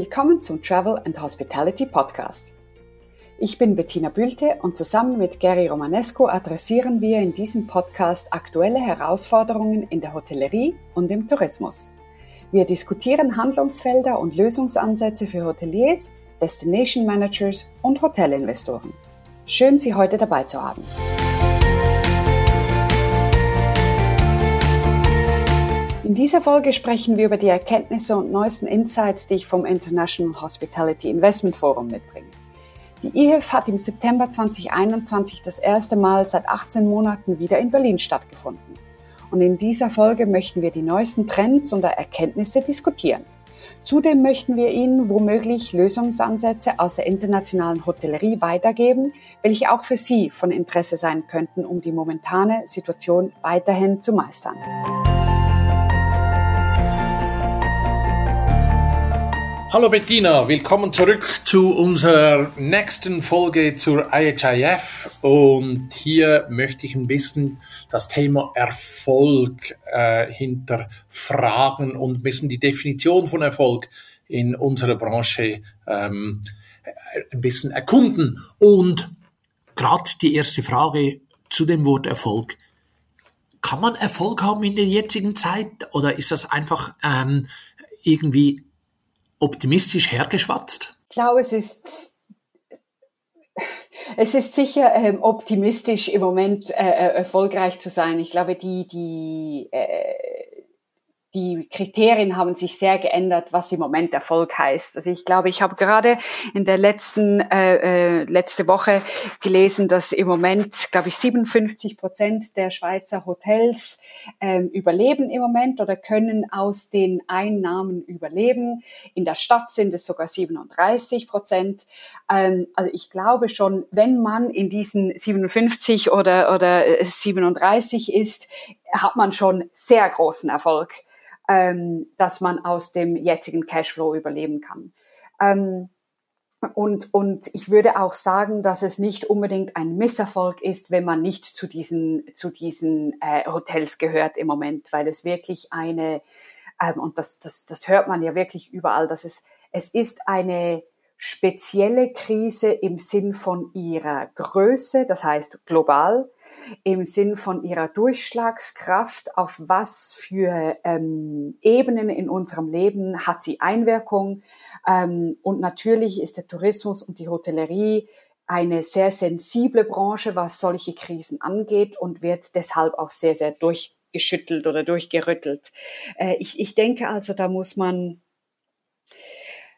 Willkommen zum Travel and Hospitality Podcast. Ich bin Bettina Bülte und zusammen mit Gary Romanesco adressieren wir in diesem Podcast aktuelle Herausforderungen in der Hotellerie und im Tourismus. Wir diskutieren Handlungsfelder und Lösungsansätze für Hoteliers, Destination Managers und Hotelinvestoren. Schön, Sie heute dabei zu haben. In dieser Folge sprechen wir über die Erkenntnisse und neuesten Insights, die ich vom International Hospitality Investment Forum mitbringe. Die IHIF hat im September 2021 das erste Mal seit 18 Monaten wieder in Berlin stattgefunden. Und in dieser Folge möchten wir die neuesten Trends und Erkenntnisse diskutieren. Zudem möchten wir Ihnen womöglich Lösungsansätze aus der internationalen Hotellerie weitergeben, welche auch für Sie von Interesse sein könnten, um die momentane Situation weiterhin zu meistern. Hallo Bettina, willkommen zurück zu unserer nächsten Folge zur IHIF und hier möchte ich ein bisschen das Thema Erfolg äh, hinterfragen und ein bisschen die Definition von Erfolg in unserer Branche ähm, ein bisschen erkunden. Und gerade die erste Frage zu dem Wort Erfolg. Kann man Erfolg haben in der jetzigen Zeit oder ist das einfach ähm, irgendwie optimistisch hergeschwatzt? Ich glaube, es ist es ist sicher ähm, optimistisch im Moment äh, äh, erfolgreich zu sein. Ich glaube, die die äh, die Kriterien haben sich sehr geändert, was im Moment Erfolg heißt. Also ich glaube, ich habe gerade in der letzten äh, äh, letzte Woche gelesen, dass im Moment, glaube ich, 57 Prozent der Schweizer Hotels ähm, überleben im Moment oder können aus den Einnahmen überleben. In der Stadt sind es sogar 37 Prozent. Ähm, also ich glaube schon, wenn man in diesen 57 oder oder 37 ist, hat man schon sehr großen Erfolg ähm, dass man aus dem jetzigen Cashflow überleben kann. Ähm, und, und ich würde auch sagen, dass es nicht unbedingt ein Misserfolg ist, wenn man nicht zu diesen, zu diesen äh, Hotels gehört im Moment, weil es wirklich eine, ähm, und das, das, das hört man ja wirklich überall, dass es, es ist eine spezielle Krise im Sinn von ihrer Größe, das heißt global, im Sinn von ihrer Durchschlagskraft, auf was für ähm, Ebenen in unserem Leben hat sie Einwirkung. Ähm, und natürlich ist der Tourismus und die Hotellerie eine sehr sensible Branche, was solche Krisen angeht und wird deshalb auch sehr, sehr durchgeschüttelt oder durchgerüttelt. Äh, ich, ich denke also, da muss man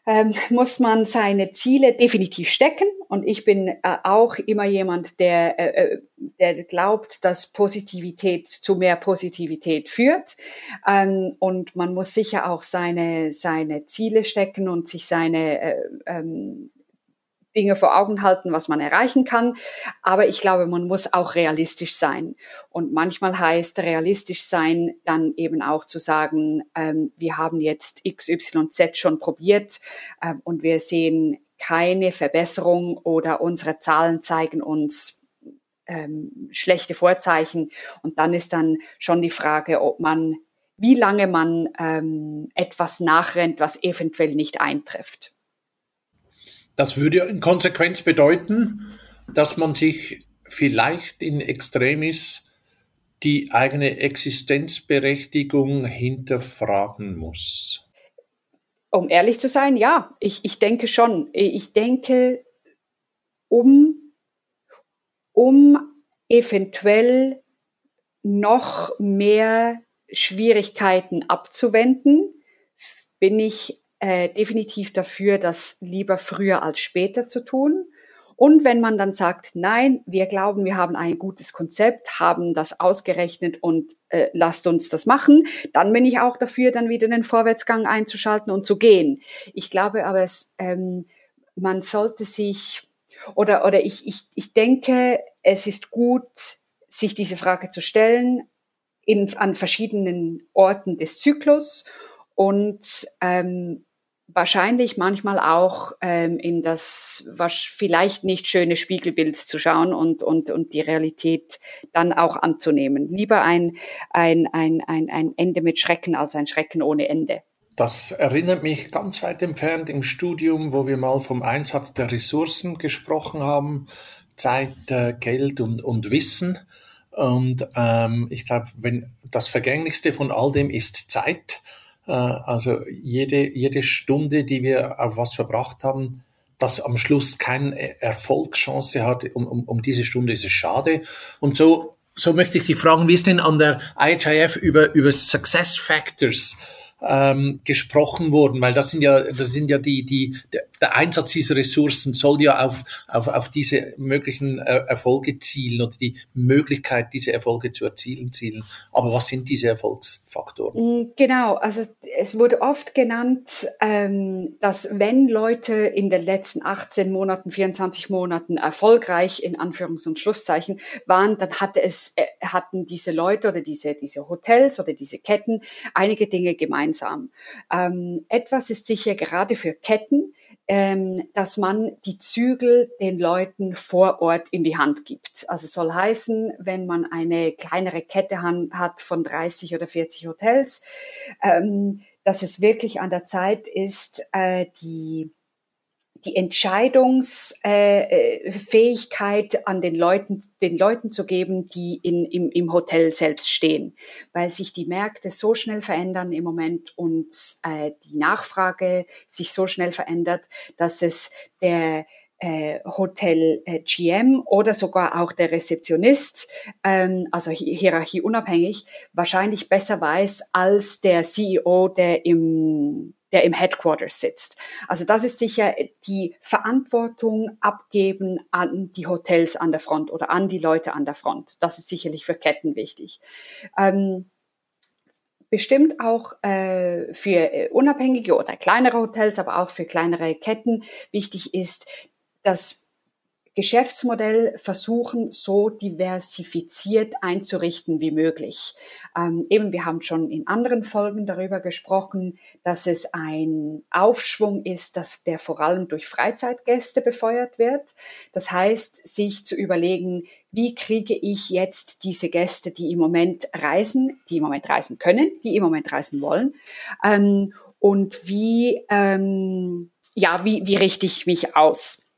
ähm, muss man seine Ziele definitiv stecken. Und ich bin äh, auch immer jemand, der, äh, äh, der glaubt, dass Positivität zu mehr Positivität führt. Ähm, und man muss sicher auch seine, seine Ziele stecken und sich seine äh, ähm, Dinge vor Augen halten, was man erreichen kann. Aber ich glaube, man muss auch realistisch sein. Und manchmal heißt realistisch sein dann eben auch zu sagen, ähm, wir haben jetzt XYZ schon probiert äh, und wir sehen keine Verbesserung oder unsere Zahlen zeigen uns ähm, schlechte Vorzeichen. Und dann ist dann schon die Frage, ob man, wie lange man ähm, etwas nachrennt, was eventuell nicht eintrifft. Das würde in Konsequenz bedeuten, dass man sich vielleicht in Extremis die eigene Existenzberechtigung hinterfragen muss. Um ehrlich zu sein, ja, ich, ich denke schon. Ich denke, um, um eventuell noch mehr Schwierigkeiten abzuwenden, bin ich äh, definitiv dafür, das lieber früher als später zu tun. Und wenn man dann sagt, nein, wir glauben, wir haben ein gutes Konzept, haben das ausgerechnet und äh, lasst uns das machen, dann bin ich auch dafür, dann wieder den Vorwärtsgang einzuschalten und zu gehen. Ich glaube aber, es, ähm, man sollte sich oder oder ich, ich, ich denke, es ist gut, sich diese Frage zu stellen in, an verschiedenen Orten des Zyklus und ähm, wahrscheinlich manchmal auch ähm, in das was vielleicht nicht schöne Spiegelbild zu schauen und, und, und die Realität dann auch anzunehmen. Lieber ein, ein, ein, ein, ein Ende mit Schrecken als ein Schrecken ohne Ende. Das erinnert mich ganz weit entfernt im Studium, wo wir mal vom Einsatz der Ressourcen gesprochen haben, Zeit, äh, Geld und, und Wissen. Und ähm, ich glaube, wenn das Vergänglichste von all dem ist Zeit, also jede, jede Stunde, die wir auf was verbracht haben, das am Schluss keine Erfolgschance hat, um, um, um diese Stunde ist es schade. Und so, so möchte ich dich fragen, wie ist denn an der IHIF über, über Success Factors ähm, gesprochen worden, weil das sind ja, das sind ja die, die, der, der Einsatz dieser Ressourcen soll ja auf, auf, auf diese möglichen äh, Erfolge zielen oder die Möglichkeit, diese Erfolge zu erzielen, zielen. Aber was sind diese Erfolgsfaktoren? Mm, genau, also es wurde oft genannt, ähm, dass wenn Leute in den letzten 18 Monaten, 24 Monaten erfolgreich in Anführungs- und Schlusszeichen waren, dann hatte es, äh, hatten diese Leute oder diese, diese Hotels oder diese Ketten einige Dinge gemeinsam. Ähm, etwas ist sicher gerade für Ketten, ähm, dass man die Zügel den Leuten vor Ort in die Hand gibt. Also soll heißen, wenn man eine kleinere Kette hat von 30 oder 40 Hotels, ähm, dass es wirklich an der Zeit ist, äh, die die Entscheidungsfähigkeit äh, an den Leuten, den Leuten zu geben, die in, im, im Hotel selbst stehen, weil sich die Märkte so schnell verändern im Moment und äh, die Nachfrage sich so schnell verändert, dass es der äh, Hotel äh, GM oder sogar auch der Rezeptionist, ähm, also hierarchieunabhängig, wahrscheinlich besser weiß als der CEO, der im der im Headquarters sitzt. Also das ist sicher die Verantwortung abgeben an die Hotels an der Front oder an die Leute an der Front. Das ist sicherlich für Ketten wichtig. Ähm, bestimmt auch äh, für äh, unabhängige oder kleinere Hotels, aber auch für kleinere Ketten wichtig ist, dass Geschäftsmodell versuchen, so diversifiziert einzurichten wie möglich. Ähm, eben, wir haben schon in anderen Folgen darüber gesprochen, dass es ein Aufschwung ist, dass der vor allem durch Freizeitgäste befeuert wird. Das heißt, sich zu überlegen, wie kriege ich jetzt diese Gäste, die im Moment reisen, die im Moment reisen können, die im Moment reisen wollen, ähm, und wie, ähm, ja, wie, wie richte ich mich aus?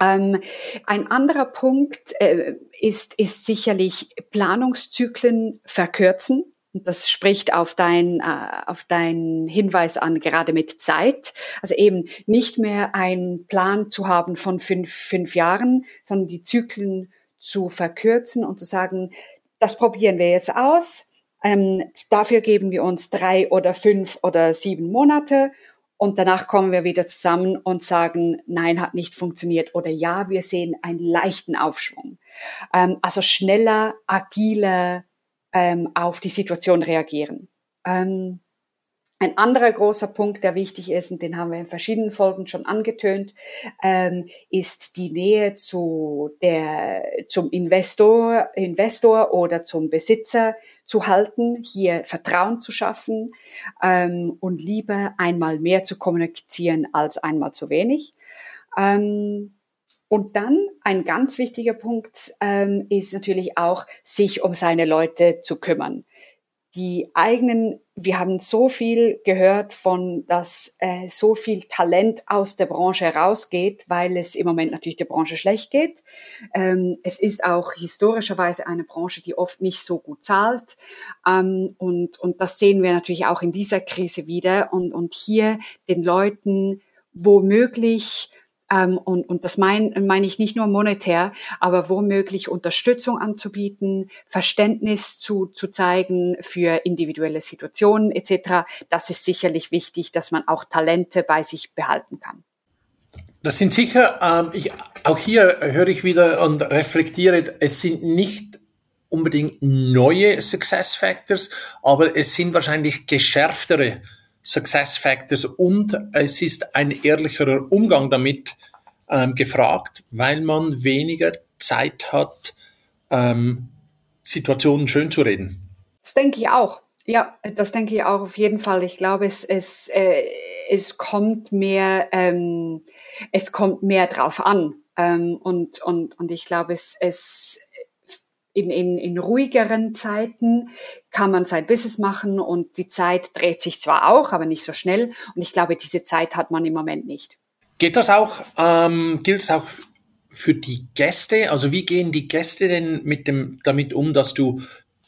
Ähm, ein anderer Punkt äh, ist, ist sicherlich Planungszyklen verkürzen. Das spricht auf dein, äh, auf deinen Hinweis an, gerade mit Zeit. Also eben nicht mehr einen Plan zu haben von fünf, fünf Jahren, sondern die Zyklen zu verkürzen und zu sagen, das probieren wir jetzt aus. Ähm, dafür geben wir uns drei oder fünf oder sieben Monate und danach kommen wir wieder zusammen und sagen, nein, hat nicht funktioniert oder ja, wir sehen einen leichten Aufschwung. Ähm, also schneller, agiler ähm, auf die Situation reagieren. Ähm, ein anderer großer Punkt, der wichtig ist, und den haben wir in verschiedenen Folgen schon angetönt, ähm, ist die Nähe zu der, zum Investor, Investor oder zum Besitzer zu halten, hier Vertrauen zu schaffen ähm, und lieber einmal mehr zu kommunizieren als einmal zu wenig. Ähm, und dann ein ganz wichtiger Punkt ähm, ist natürlich auch, sich um seine Leute zu kümmern die eigenen, wir haben so viel gehört von, dass äh, so viel Talent aus der Branche herausgeht, weil es im Moment natürlich der Branche schlecht geht. Ähm, es ist auch historischerweise eine Branche, die oft nicht so gut zahlt. Ähm, und, und das sehen wir natürlich auch in dieser Krise wieder. Und, und hier den Leuten womöglich ähm, und, und das meine mein ich nicht nur monetär, aber womöglich Unterstützung anzubieten, Verständnis zu, zu zeigen für individuelle Situationen etc. Das ist sicherlich wichtig, dass man auch Talente bei sich behalten kann. Das sind sicher, ähm, ich, auch hier höre ich wieder und reflektiere, es sind nicht unbedingt neue Success Factors, aber es sind wahrscheinlich geschärftere Success Factors und es ist ein ehrlicherer Umgang damit ähm, gefragt, weil man weniger Zeit hat, ähm, Situationen schön zu reden. Das denke ich auch. Ja, das denke ich auch auf jeden Fall. Ich glaube, es, es, äh, es kommt mehr, ähm, es kommt mehr drauf an. Ähm, und, und, und ich glaube, es, es, in, in, in ruhigeren Zeiten kann man sein Business machen und die Zeit dreht sich zwar auch, aber nicht so schnell. Und ich glaube, diese Zeit hat man im Moment nicht. Geht das auch, ähm, gilt es auch für die Gäste? Also wie gehen die Gäste denn mit dem, damit um, dass du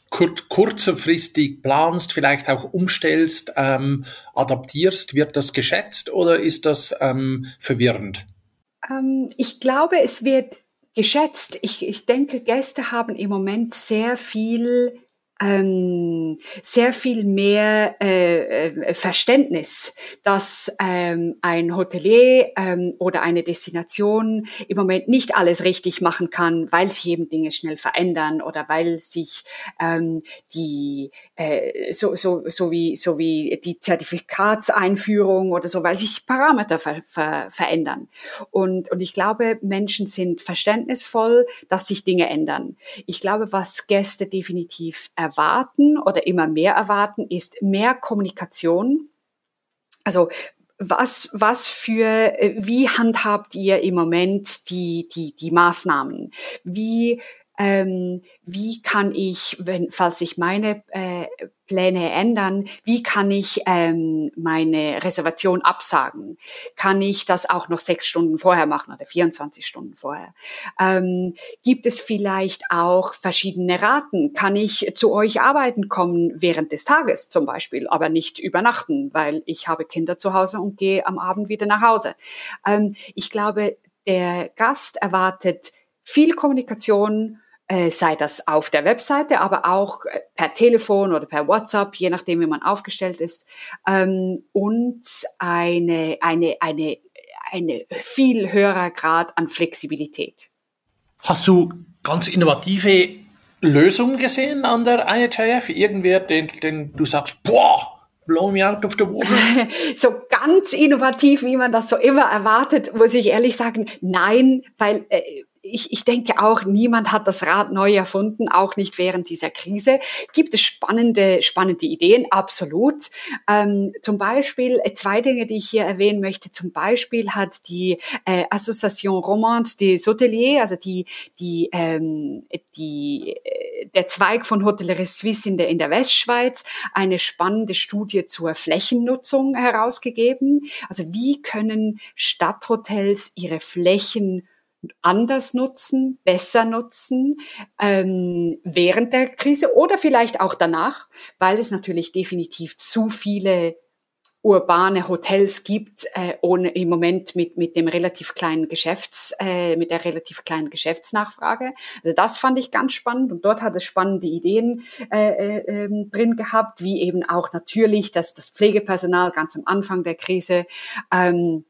kur kurzfristig planst, vielleicht auch umstellst, ähm, adaptierst? Wird das geschätzt oder ist das ähm, verwirrend? Ähm, ich glaube, es wird geschätzt. Ich, ich denke, Gäste haben im Moment sehr viel ähm, sehr viel mehr äh, äh, Verständnis, dass ähm, ein Hotelier ähm, oder eine Destination im Moment nicht alles richtig machen kann, weil sich eben Dinge schnell verändern oder weil sich ähm, die äh, so, so, so, wie, so wie die Zertifikatseinführung oder so, weil sich Parameter ver, ver, verändern. Und, und ich glaube, Menschen sind verständnisvoll, dass sich Dinge ändern. Ich glaube, was Gäste definitiv erwarten oder immer mehr erwarten, ist mehr Kommunikation. Also was, was für, äh, wie handhabt ihr im Moment die, die, die Maßnahmen? Wie ähm, wie kann ich, wenn, falls sich meine äh, Pläne ändern, wie kann ich ähm, meine Reservation absagen? Kann ich das auch noch sechs Stunden vorher machen oder 24 Stunden vorher? Ähm, gibt es vielleicht auch verschiedene Raten? Kann ich zu euch arbeiten kommen während des Tages zum Beispiel, aber nicht übernachten, weil ich habe Kinder zu Hause und gehe am Abend wieder nach Hause? Ähm, ich glaube, der Gast erwartet viel Kommunikation sei das auf der Webseite, aber auch äh, per Telefon oder per WhatsApp, je nachdem, wie man aufgestellt ist, ähm, und eine, eine, eine, eine viel höherer Grad an Flexibilität. Hast du ganz innovative Lösungen gesehen an der IHIF? Irgendwer, den, den du sagst, boah, blow me out of the water? so ganz innovativ, wie man das so immer erwartet, muss ich ehrlich sagen, nein, weil äh, ich, ich denke auch, niemand hat das Rad neu erfunden, auch nicht während dieser Krise. Gibt es spannende, spannende Ideen? Absolut. Ähm, zum Beispiel äh, zwei Dinge, die ich hier erwähnen möchte. Zum Beispiel hat die äh, Association Romande des Hoteliers, also die, die, ähm, die, äh, der Zweig von Hotellerie Suisse in der, in der Westschweiz, eine spannende Studie zur Flächennutzung herausgegeben. Also wie können Stadthotels ihre Flächen anders nutzen, besser nutzen ähm, während der Krise oder vielleicht auch danach, weil es natürlich definitiv zu viele urbane Hotels gibt, äh, ohne im Moment mit mit dem relativ kleinen Geschäfts äh, mit der relativ kleinen Geschäftsnachfrage. Also das fand ich ganz spannend und dort hat es spannende Ideen äh, äh, ähm, drin gehabt, wie eben auch natürlich dass das Pflegepersonal ganz am Anfang der Krise ähm,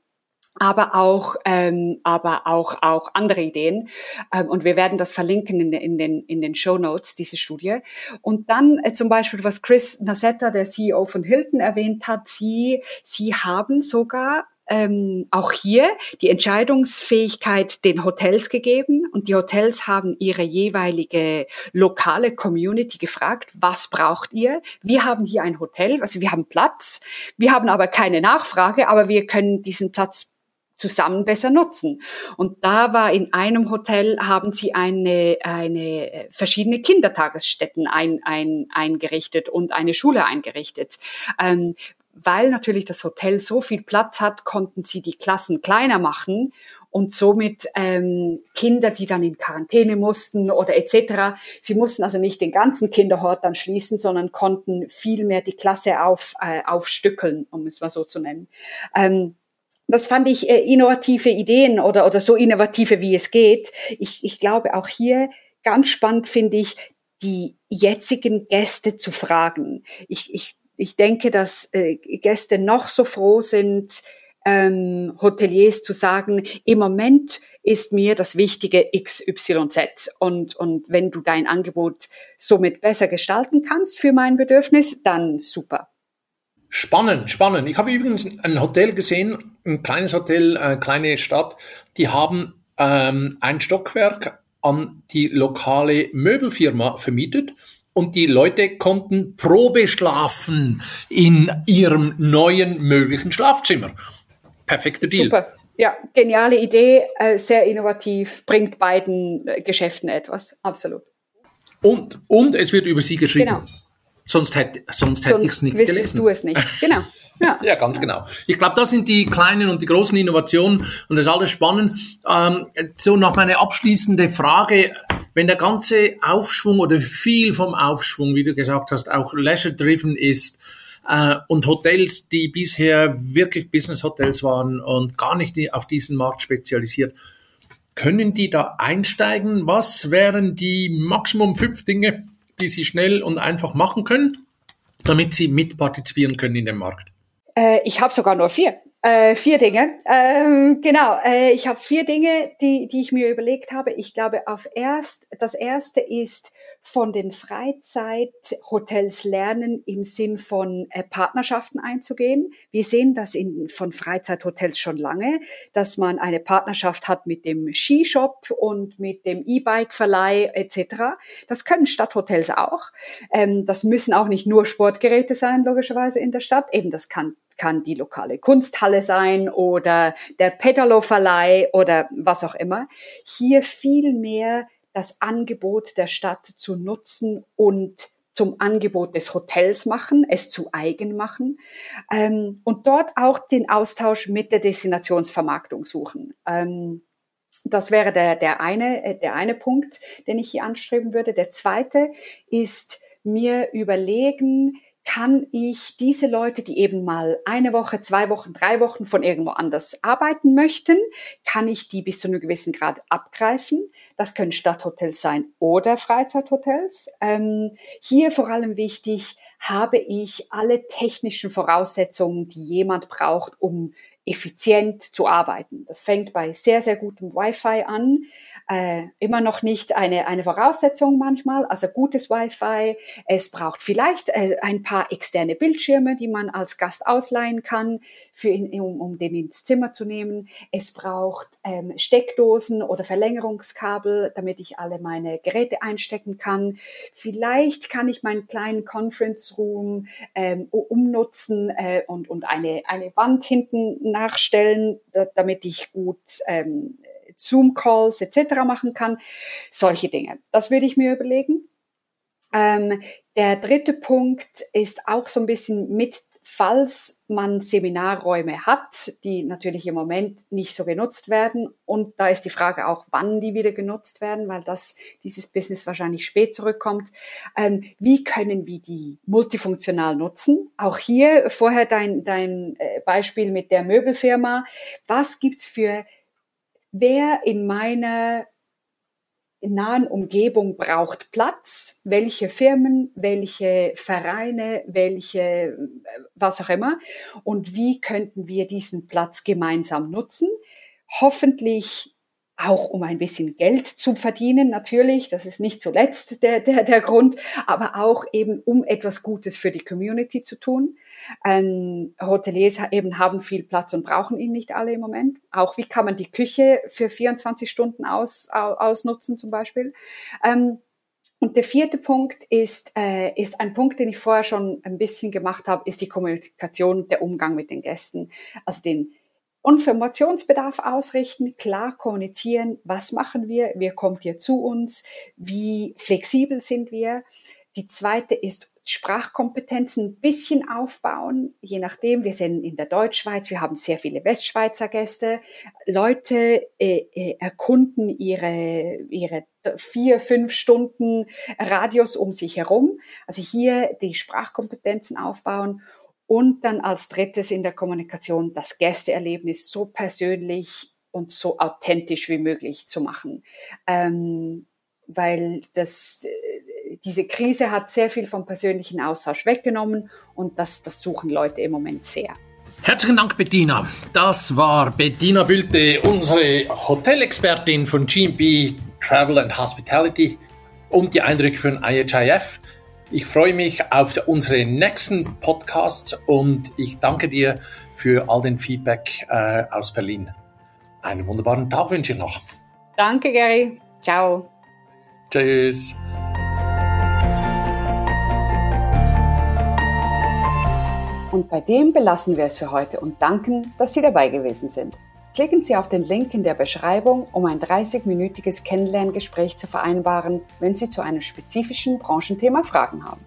aber auch, ähm, aber auch, auch andere Ideen. Ähm, und wir werden das verlinken in, in den, in den Show Notes, diese Studie. Und dann äh, zum Beispiel, was Chris Nassetta, der CEO von Hilton, erwähnt hat, sie, sie haben sogar ähm, auch hier die Entscheidungsfähigkeit den Hotels gegeben und die Hotels haben ihre jeweilige lokale Community gefragt, was braucht ihr? Wir haben hier ein Hotel, also wir haben Platz, wir haben aber keine Nachfrage, aber wir können diesen Platz zusammen besser nutzen. Und da war in einem Hotel haben sie eine, eine äh, verschiedene Kindertagesstätten ein, ein, eingerichtet und eine Schule eingerichtet. Ähm, weil natürlich das Hotel so viel Platz hat, konnten sie die Klassen kleiner machen und somit ähm, Kinder, die dann in Quarantäne mussten oder etc. Sie mussten also nicht den ganzen Kinderhort dann schließen, sondern konnten viel mehr die Klasse auf, äh, aufstückeln, um es mal so zu nennen. Ähm, das fand ich äh, innovative Ideen oder, oder so innovative, wie es geht. Ich, ich glaube auch hier ganz spannend finde ich, die jetzigen Gäste zu fragen. Ich, ich, ich denke, dass äh, Gäste noch so froh sind, ähm, Hoteliers zu sagen, im Moment ist mir das Wichtige XYZ. Und, und wenn du dein Angebot somit besser gestalten kannst für mein Bedürfnis, dann super. Spannend, spannend. Ich habe übrigens ein Hotel gesehen, ein kleines Hotel, eine kleine Stadt, die haben ähm, ein Stockwerk an die lokale Möbelfirma vermietet und die Leute konnten Probe schlafen in ihrem neuen möglichen Schlafzimmer. Perfekter Deal. Super. Ja, geniale Idee, äh, sehr innovativ, bringt beiden äh, Geschäften etwas, absolut. Und, und es wird über sie geschrieben. Genau. Sonst hätte, sonst hätte ich es nicht gelesen. du es nicht, genau. Ja, ja ganz genau. Ich glaube, das sind die kleinen und die großen Innovationen und das ist alles spannend. Ähm, so noch meine abschließende Frage. Wenn der ganze Aufschwung oder viel vom Aufschwung, wie du gesagt hast, auch leisure-driven ist, äh, und Hotels, die bisher wirklich Business-Hotels waren und gar nicht auf diesen Markt spezialisiert, können die da einsteigen? Was wären die Maximum fünf Dinge, die sie schnell und einfach machen können, damit sie mitpartizipieren können in dem Markt? Äh, ich habe sogar nur vier. Äh, vier Dinge. Ähm, genau, äh, ich habe vier Dinge, die, die ich mir überlegt habe. Ich glaube, auf erst, das erste ist von den Freizeithotels lernen im Sinn von äh, Partnerschaften einzugehen. Wir sehen das in, von Freizeithotels schon lange, dass man eine Partnerschaft hat mit dem Skishop und mit dem E-Bike-Verleih etc. Das können Stadthotels auch. Ähm, das müssen auch nicht nur Sportgeräte sein, logischerweise in der Stadt. Eben das kann kann die lokale Kunsthalle sein oder der Pedalo-Verleih oder was auch immer. Hier viel mehr das Angebot der Stadt zu nutzen und zum Angebot des Hotels machen, es zu eigen machen ähm, und dort auch den Austausch mit der Destinationsvermarktung suchen. Ähm, das wäre der, der, eine, äh, der eine Punkt, den ich hier anstreben würde. Der zweite ist mir überlegen, kann ich diese Leute, die eben mal eine Woche, zwei Wochen, drei Wochen von irgendwo anders arbeiten möchten, kann ich die bis zu einem gewissen Grad abgreifen. Das können Stadthotels sein oder Freizeithotels. Ähm, hier vor allem wichtig, habe ich alle technischen Voraussetzungen, die jemand braucht, um effizient zu arbeiten. Das fängt bei sehr, sehr gutem Wi-Fi an äh, immer noch nicht eine, eine Voraussetzung manchmal, also gutes Wi-Fi. Es braucht vielleicht äh, ein paar externe Bildschirme, die man als Gast ausleihen kann, für ihn, um, um den ins Zimmer zu nehmen. Es braucht ähm, Steckdosen oder Verlängerungskabel, damit ich alle meine Geräte einstecken kann. Vielleicht kann ich meinen kleinen Conference Room ähm, umnutzen äh, und, und eine, eine Wand hinten nachstellen, damit ich gut ähm, Zoom-Calls etc. machen kann. Solche Dinge. Das würde ich mir überlegen. Ähm, der dritte Punkt ist auch so ein bisschen mit, falls man Seminarräume hat, die natürlich im Moment nicht so genutzt werden. Und da ist die Frage auch, wann die wieder genutzt werden, weil das, dieses Business wahrscheinlich spät zurückkommt. Ähm, wie können wir die multifunktional nutzen? Auch hier vorher dein, dein äh, Beispiel mit der Möbelfirma. Was gibt's für wer in meiner nahen Umgebung braucht Platz, welche Firmen, welche Vereine, welche, äh, was auch immer, und wie könnten wir diesen Platz gemeinsam nutzen. Hoffentlich auch um ein bisschen Geld zu verdienen, natürlich, das ist nicht zuletzt der, der, der Grund, aber auch eben um etwas Gutes für die Community zu tun. Ähm, Hoteliers eben haben viel Platz und brauchen ihn nicht alle im Moment. Auch wie kann man die Küche für 24 Stunden aus, ausnutzen zum Beispiel. Ähm, und der vierte Punkt ist, äh, ist ein Punkt, den ich vorher schon ein bisschen gemacht habe, ist die Kommunikation, der Umgang mit den Gästen. Also den Informationsbedarf ausrichten, klar kommunizieren, was machen wir, wer kommt hier zu uns, wie flexibel sind wir. Die zweite ist Sprachkompetenzen ein bisschen aufbauen, je nachdem. Wir sind in der Deutschschweiz, wir haben sehr viele Westschweizer Gäste. Leute äh, äh, erkunden ihre, ihre vier, fünf Stunden Radius um sich herum. Also hier die Sprachkompetenzen aufbauen und dann als drittes in der Kommunikation das Gästeerlebnis so persönlich und so authentisch wie möglich zu machen. Ähm, weil das, äh, diese Krise hat sehr viel vom persönlichen Austausch weggenommen und das, das suchen Leute im Moment sehr. Herzlichen Dank, Bettina. Das war Bettina Bülte, unsere Hotelexpertin von GMP Travel and Hospitality und die Eindrücke von IHIF. Ich freue mich auf unsere nächsten Podcasts und ich danke dir für all den Feedback äh, aus Berlin. Einen wunderbaren Tag wünsche ich noch. Danke, Gary. Ciao. Tschüss. Und bei dem belassen wir es für heute und danken, dass Sie dabei gewesen sind. Klicken Sie auf den Link in der Beschreibung, um ein 30-minütiges Kennenlerngespräch zu vereinbaren, wenn Sie zu einem spezifischen Branchenthema Fragen haben.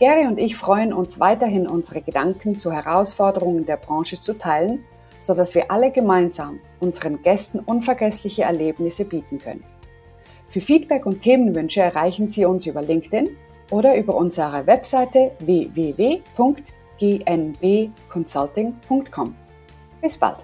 Gary und ich freuen uns weiterhin, unsere Gedanken zu Herausforderungen der Branche zu teilen, sodass wir alle gemeinsam unseren Gästen unvergessliche Erlebnisse bieten können. Für Feedback und Themenwünsche erreichen Sie uns über LinkedIn oder über unsere Webseite www.gnbconsulting.com. Bis bald!